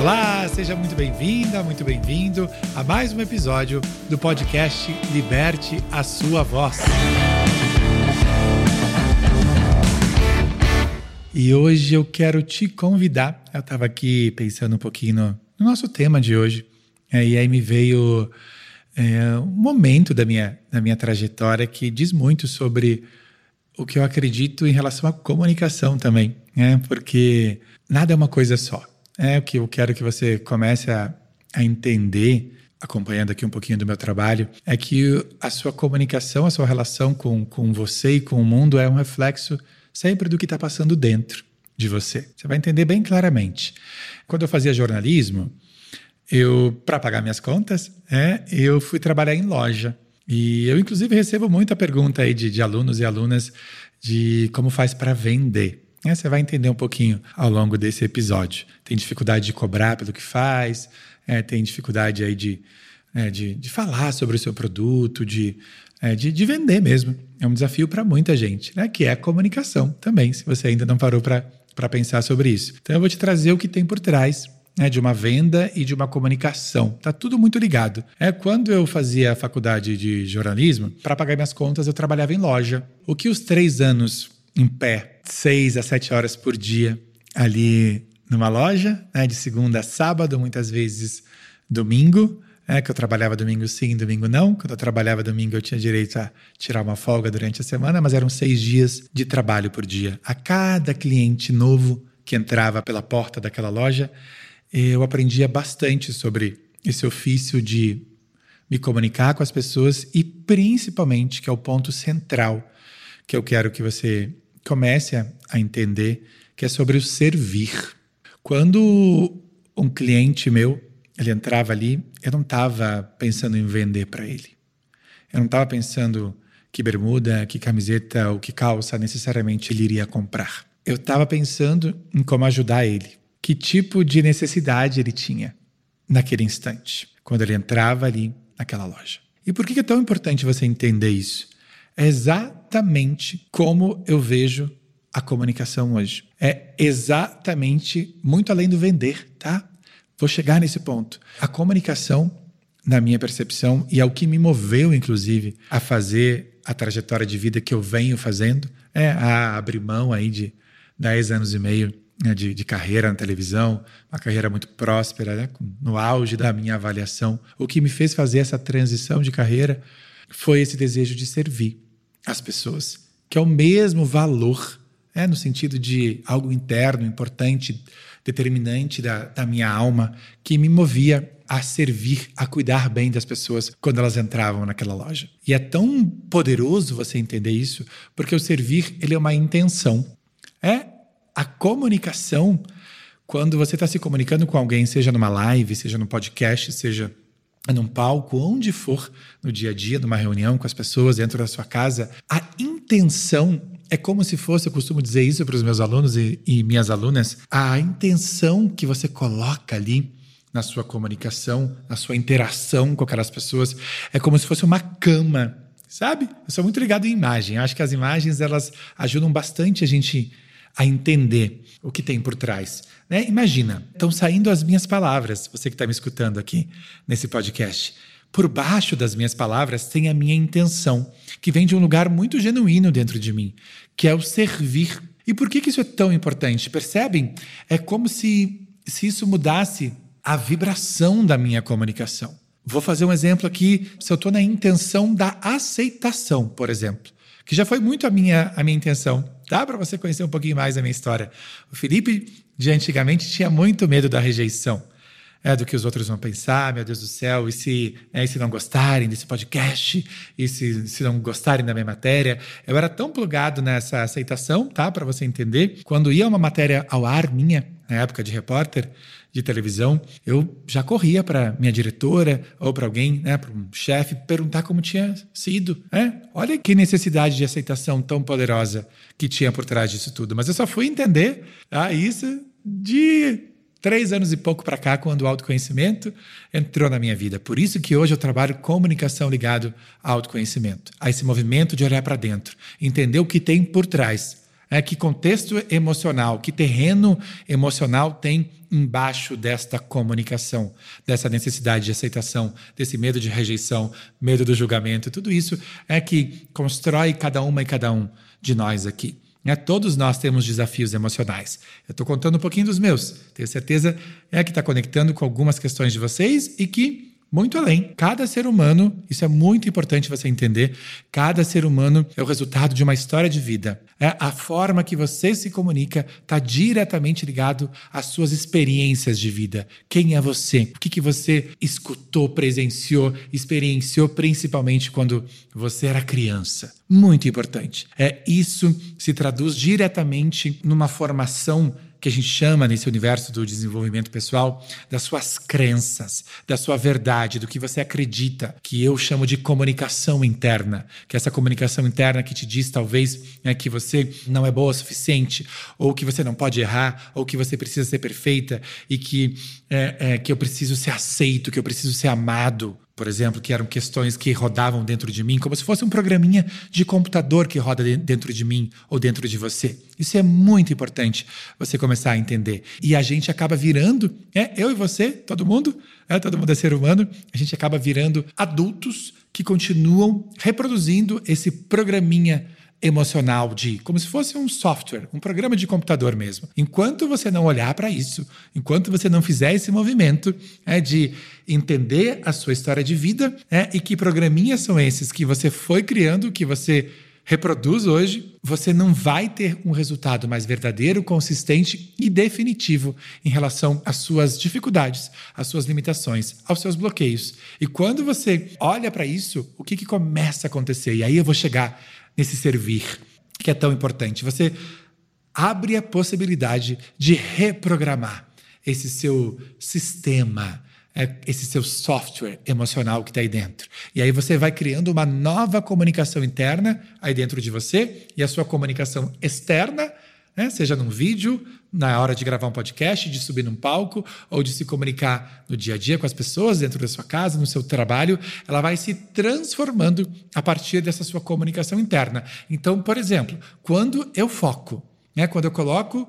Olá, seja muito bem-vinda, muito bem-vindo a mais um episódio do podcast Liberte a Sua Voz. E hoje eu quero te convidar. Eu estava aqui pensando um pouquinho no, no nosso tema de hoje, é, e aí me veio é, um momento da minha, da minha trajetória que diz muito sobre o que eu acredito em relação à comunicação também, né? porque nada é uma coisa só. É o que eu quero que você comece a, a entender, acompanhando aqui um pouquinho do meu trabalho, é que a sua comunicação, a sua relação com, com você e com o mundo é um reflexo sempre do que está passando dentro de você. Você vai entender bem claramente. Quando eu fazia jornalismo, eu para pagar minhas contas, é, eu fui trabalhar em loja. E eu, inclusive, recebo muita pergunta aí de, de alunos e alunas de como faz para vender. É, você vai entender um pouquinho ao longo desse episódio. Tem dificuldade de cobrar pelo que faz, é, tem dificuldade aí de, é, de, de, falar sobre o seu produto, de, é, de, de, vender mesmo. É um desafio para muita gente, né? que é a comunicação também, se você ainda não parou para pensar sobre isso. Então eu vou te trazer o que tem por trás né, de uma venda e de uma comunicação. Tá tudo muito ligado. É quando eu fazia a faculdade de jornalismo, para pagar minhas contas eu trabalhava em loja. O que os três anos em pé, seis a sete horas por dia, ali numa loja, né, de segunda a sábado, muitas vezes domingo, é, que eu trabalhava domingo sim, domingo não. Quando eu trabalhava domingo, eu tinha direito a tirar uma folga durante a semana, mas eram seis dias de trabalho por dia. A cada cliente novo que entrava pela porta daquela loja, eu aprendia bastante sobre esse ofício de me comunicar com as pessoas e principalmente, que é o ponto central que eu quero que você comece a, entender, que é sobre o servir. Quando um cliente meu, ele entrava ali, eu não estava pensando em vender para ele. Eu não estava pensando que bermuda, que camiseta ou que calça necessariamente ele iria comprar. Eu estava pensando em como ajudar ele, que tipo de necessidade ele tinha naquele instante, quando ele entrava ali naquela loja. E por que é tão importante você entender isso? É exatamente como eu vejo a comunicação hoje. É exatamente muito além do vender, tá? Vou chegar nesse ponto. A comunicação, na minha percepção, e é o que me moveu, inclusive, a fazer a trajetória de vida que eu venho fazendo, é a abrir mão aí de 10 anos e meio né, de, de, carreira na televisão, uma carreira muito próspera, né, no auge da minha avaliação. O que me fez fazer essa transição de carreira foi esse desejo de servir as pessoas, que é o mesmo valor, é, no sentido de algo interno, importante, determinante da, da minha alma, que me movia a servir, a cuidar bem das pessoas quando elas entravam naquela loja. E é tão poderoso você entender isso, porque o servir ele é uma intenção. É a comunicação, quando você está se comunicando com alguém, seja numa live, seja no podcast, seja num palco, onde for, no dia a dia, numa reunião com as pessoas dentro da sua casa, a intenção é como se fosse, eu costumo dizer isso para os meus alunos e, e minhas alunas, a intenção que você coloca ali na sua comunicação, na sua interação com aquelas pessoas, é como se fosse uma cama, sabe? Eu sou muito ligado em imagem. Acho que as imagens elas ajudam bastante a gente a entender o que tem por trás. Né? Imagina, estão saindo as minhas palavras, você que está me escutando aqui nesse podcast. Por baixo das minhas palavras tem a minha intenção, que vem de um lugar muito genuíno dentro de mim, que é o servir. E por que, que isso é tão importante? Percebem? É como se, se isso mudasse a vibração da minha comunicação. Vou fazer um exemplo aqui. Se eu estou na intenção da aceitação, por exemplo, que já foi muito a minha, a minha intenção, tá? Para você conhecer um pouquinho mais a minha história. O Felipe de antigamente tinha muito medo da rejeição. É, do que os outros vão pensar, meu Deus do céu, e se, é, e se não gostarem desse podcast, e se, se não gostarem da minha matéria. Eu era tão plugado nessa aceitação, tá? Para você entender. Quando ia uma matéria ao ar minha, na época de repórter de televisão, eu já corria para minha diretora ou para alguém, né, para um chefe, perguntar como tinha sido. Né? Olha que necessidade de aceitação tão poderosa que tinha por trás disso tudo. Mas eu só fui entender ah, isso de três anos e pouco para cá, quando o autoconhecimento entrou na minha vida. Por isso que hoje eu trabalho comunicação ligado ao autoconhecimento, a esse movimento de olhar para dentro, entender o que tem por trás É, que contexto emocional, que terreno emocional tem embaixo desta comunicação, dessa necessidade de aceitação, desse medo de rejeição, medo do julgamento, tudo isso é que constrói cada uma e cada um de nós aqui. É, todos nós temos desafios emocionais. Eu estou contando um pouquinho dos meus. Tenho certeza é que está conectando com algumas questões de vocês e que muito além. Cada ser humano, isso é muito importante você entender, cada ser humano é o resultado de uma história de vida. É a forma que você se comunica está diretamente ligado às suas experiências de vida. Quem é você? O que, que você escutou, presenciou, experienciou, principalmente quando você era criança? Muito importante. É isso se traduz diretamente numa formação que a gente chama nesse universo do desenvolvimento pessoal das suas crenças, da sua verdade, do que você acredita, que eu chamo de comunicação interna, que é essa comunicação interna que te diz talvez é, que você não é boa o suficiente, ou que você não pode errar, ou que você precisa ser perfeita e que, é, é, que eu preciso ser aceito, que eu preciso ser amado por exemplo, que eram questões que rodavam dentro de mim, como se fosse um programinha de computador que roda dentro de mim ou dentro de você. Isso é muito importante você começar a entender. E a gente acaba virando, é, eu e você, todo mundo, é, todo mundo é ser humano, a gente acaba virando adultos que continuam reproduzindo esse programinha emocional de como se fosse um software, um programa de computador mesmo. Enquanto você não olhar para isso, enquanto você não fizer esse movimento é, de entender a sua história de vida é, e que programinhas são esses que você foi criando, que você reproduz hoje, você não vai ter um resultado mais verdadeiro, consistente e definitivo em relação às suas dificuldades, às suas limitações, aos seus bloqueios. E quando você olha para isso, o que, que começa a acontecer? E aí eu vou chegar nesse servir, que é tão importante. Você abre a possibilidade de reprogramar esse seu sistema, é, esse seu software emocional que está aí dentro. E aí você vai criando uma nova comunicação interna aí dentro de você e a sua comunicação externa né? seja num vídeo, na hora de gravar um podcast, de subir num palco ou de se comunicar no dia a dia com as pessoas dentro da sua casa, no seu trabalho, ela vai se transformando a partir dessa sua comunicação interna. Então, por exemplo, quando eu foco, né? quando eu coloco.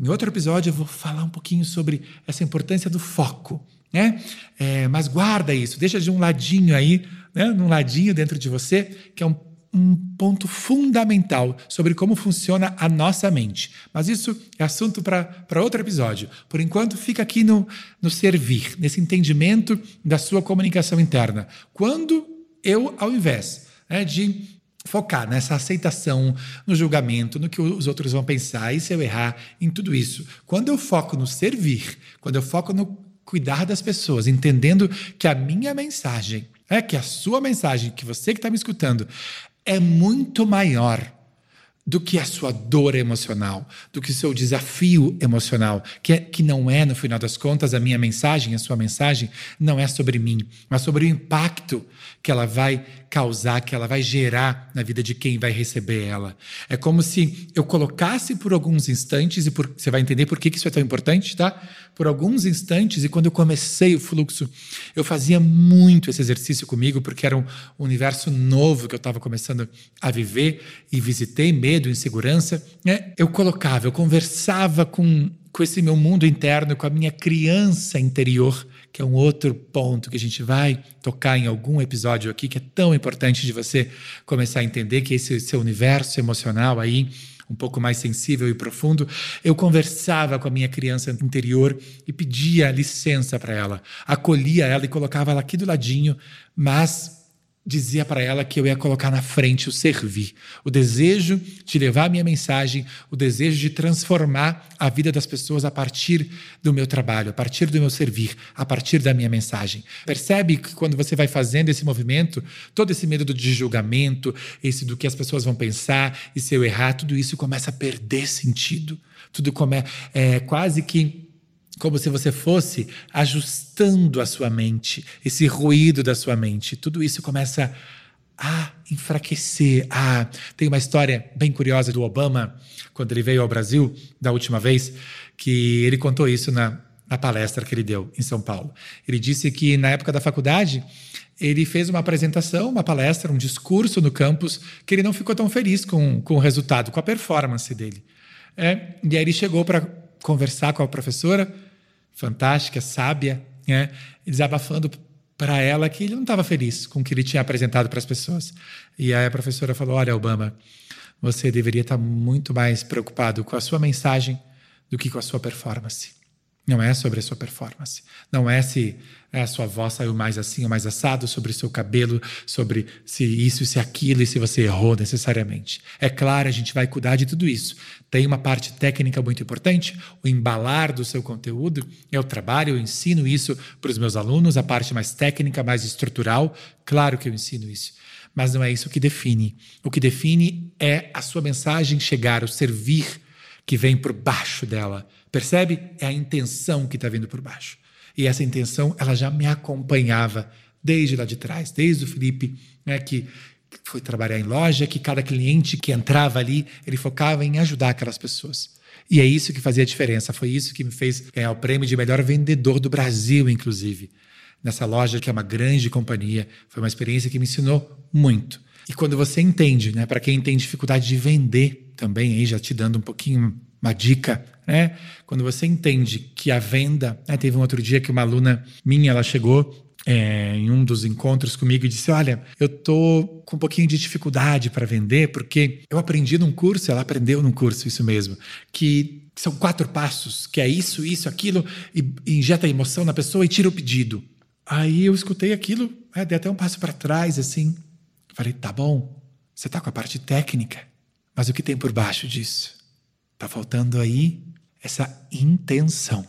Em outro episódio eu vou falar um pouquinho sobre essa importância do foco. Né? É, mas guarda isso, deixa de um ladinho aí, né? num ladinho dentro de você, que é um um ponto fundamental sobre como funciona a nossa mente. Mas isso é assunto para outro episódio. Por enquanto, fica aqui no, no servir, nesse entendimento da sua comunicação interna. Quando eu, ao invés né, de focar nessa aceitação, no julgamento, no que os outros vão pensar, e se eu errar, em tudo isso, quando eu foco no servir, quando eu foco no cuidar das pessoas, entendendo que a minha mensagem é que a sua mensagem, que você que está me escutando, é muito maior do que a sua dor emocional, do que o seu desafio emocional, que, é, que não é, no final das contas, a minha mensagem, a sua mensagem, não é sobre mim, mas sobre o impacto que ela vai causar, que ela vai gerar na vida de quem vai receber ela. É como se eu colocasse por alguns instantes, e por, você vai entender por que isso é tão importante, tá? Por alguns instantes, e quando eu comecei o fluxo, eu fazia muito esse exercício comigo, porque era um universo novo que eu estava começando a viver, e visitei medo, insegurança. Né? Eu colocava, eu conversava com, com esse meu mundo interno, com a minha criança interior que é um outro ponto que a gente vai tocar em algum episódio aqui, que é tão importante de você começar a entender que esse seu universo emocional aí, um pouco mais sensível e profundo, eu conversava com a minha criança interior e pedia licença para ela, acolhia ela e colocava ela aqui do ladinho, mas dizia para ela que eu ia colocar na frente o servir, o desejo de levar a minha mensagem, o desejo de transformar a vida das pessoas a partir do meu trabalho, a partir do meu servir, a partir da minha mensagem. Percebe que quando você vai fazendo esse movimento, todo esse medo de julgamento, esse do que as pessoas vão pensar e se eu errar, tudo isso começa a perder sentido. Tudo come, é quase que como se você fosse ajustando a sua mente, esse ruído da sua mente. Tudo isso começa a enfraquecer. Ah, tem uma história bem curiosa do Obama, quando ele veio ao Brasil da última vez, que ele contou isso na, na palestra que ele deu em São Paulo. Ele disse que na época da faculdade ele fez uma apresentação, uma palestra, um discurso no campus que ele não ficou tão feliz com, com o resultado, com a performance dele. É, e aí ele chegou para conversar com a professora, fantástica, sábia, né, desabafando para ela que ele não estava feliz com o que ele tinha apresentado para as pessoas. E aí a professora falou: Olha, Obama, você deveria estar tá muito mais preocupado com a sua mensagem do que com a sua performance. Não é sobre a sua performance. Não é se a sua voz saiu mais assim ou mais assado, sobre o seu cabelo, sobre se isso, se aquilo e se você errou necessariamente. É claro, a gente vai cuidar de tudo isso. Tem uma parte técnica muito importante, o embalar do seu conteúdo. Eu trabalho, eu ensino isso para os meus alunos, a parte mais técnica, mais estrutural. Claro que eu ensino isso. Mas não é isso que define. O que define é a sua mensagem chegar, o servir que vem por baixo dela Percebe? É a intenção que está vindo por baixo. E essa intenção, ela já me acompanhava desde lá de trás, desde o Felipe, né, que foi trabalhar em loja, que cada cliente que entrava ali, ele focava em ajudar aquelas pessoas. E é isso que fazia a diferença. Foi isso que me fez ganhar o prêmio de melhor vendedor do Brasil, inclusive. Nessa loja, que é uma grande companhia. Foi uma experiência que me ensinou muito. E quando você entende, né, para quem tem dificuldade de vender também, aí já te dando um pouquinho uma dica, né? Quando você entende que a venda, né? teve um outro dia que uma aluna minha, ela chegou é, em um dos encontros comigo e disse: Olha, eu tô com um pouquinho de dificuldade para vender porque eu aprendi num curso, ela aprendeu num curso isso mesmo, que são quatro passos, que é isso, isso, aquilo, e, e injeta emoção na pessoa e tira o pedido. Aí eu escutei aquilo, é, dei até um passo para trás, assim. Falei: Tá bom, você tá com a parte técnica, mas o que tem por baixo disso? Está faltando aí essa intenção.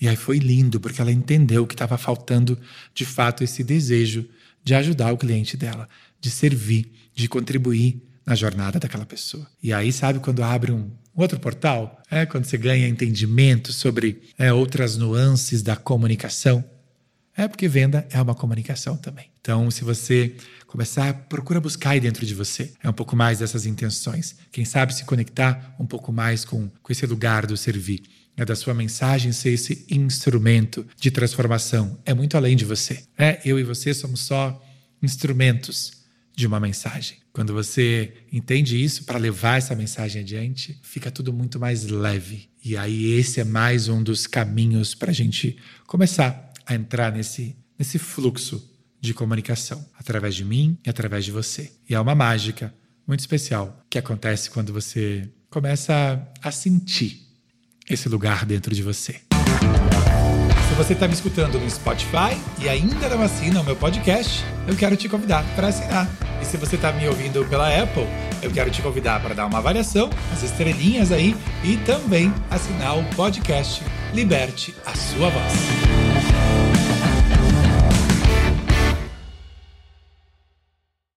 E aí foi lindo, porque ela entendeu que estava faltando de fato esse desejo de ajudar o cliente dela, de servir, de contribuir na jornada daquela pessoa. E aí, sabe, quando abre um outro portal, é quando você ganha entendimento sobre é, outras nuances da comunicação, é porque venda é uma comunicação também. Então, se você começar, procura buscar aí dentro de você é um pouco mais dessas intenções. Quem sabe se conectar um pouco mais com, com esse lugar do servir. É da sua mensagem ser esse instrumento de transformação. É muito além de você. É, eu e você somos só instrumentos de uma mensagem. Quando você entende isso para levar essa mensagem adiante, fica tudo muito mais leve. E aí esse é mais um dos caminhos para a gente começar a entrar nesse, nesse fluxo de comunicação através de mim e através de você. E é uma mágica muito especial que acontece quando você começa a sentir esse lugar dentro de você. Se você está me escutando no Spotify e ainda não assina o meu podcast, eu quero te convidar para assinar. E se você está me ouvindo pela Apple, eu quero te convidar para dar uma avaliação, as estrelinhas aí e também assinar o podcast Liberte a Sua Voz.